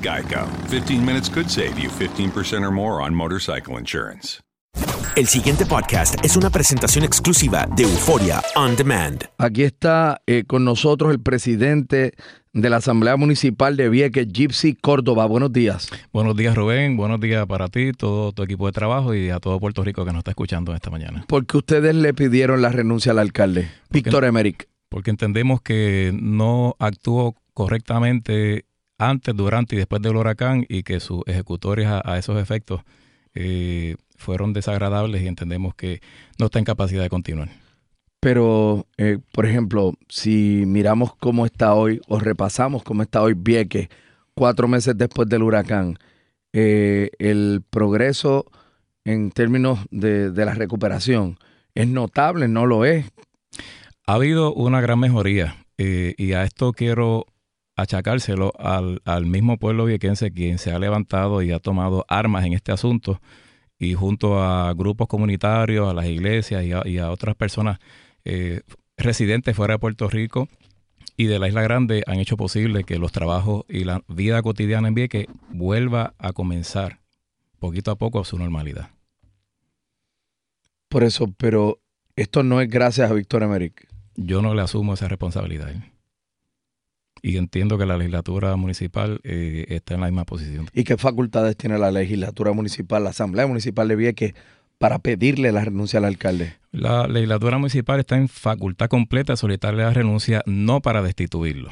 Geico. 15 minutes could save you 15% or more on motorcycle insurance. El siguiente podcast es una presentación exclusiva de Euforia On Demand. Aquí está eh, con nosotros el presidente de la Asamblea Municipal de Vieques, Gypsy Córdoba. Buenos días. Buenos días, Rubén. Buenos días para ti, todo tu equipo de trabajo y a todo Puerto Rico que nos está escuchando esta mañana. ¿Por qué ustedes le pidieron la renuncia al alcalde, Víctor Emerick? Porque entendemos que no actuó correctamente antes, durante y después del huracán y que sus ejecutores a, a esos efectos eh, fueron desagradables y entendemos que no está en capacidad de continuar. Pero, eh, por ejemplo, si miramos cómo está hoy o repasamos cómo está hoy Vieques, cuatro meses después del huracán, eh, el progreso en términos de, de la recuperación es notable, no lo es. Ha habido una gran mejoría eh, y a esto quiero achacárselo al, al mismo pueblo viequense quien se ha levantado y ha tomado armas en este asunto y junto a grupos comunitarios, a las iglesias y a, y a otras personas eh, residentes fuera de Puerto Rico y de la Isla Grande han hecho posible que los trabajos y la vida cotidiana en Vieques vuelva a comenzar poquito a poco a su normalidad. Por eso, pero esto no es gracias a Víctor Emerick. Yo no le asumo esa responsabilidad. ¿eh? Y entiendo que la legislatura municipal eh, está en la misma posición. ¿Y qué facultades tiene la legislatura municipal, la Asamblea Municipal de Vieques, para pedirle la renuncia al alcalde? La legislatura municipal está en facultad completa de solicitarle la renuncia, no para destituirlo.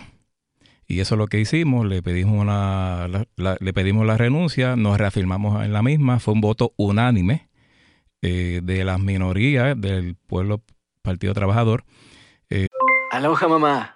Y eso es lo que hicimos, le pedimos, una, la, la, le pedimos la renuncia, nos reafirmamos en la misma, fue un voto unánime eh, de las minorías del pueblo Partido Trabajador. Eh, Aloha mamá.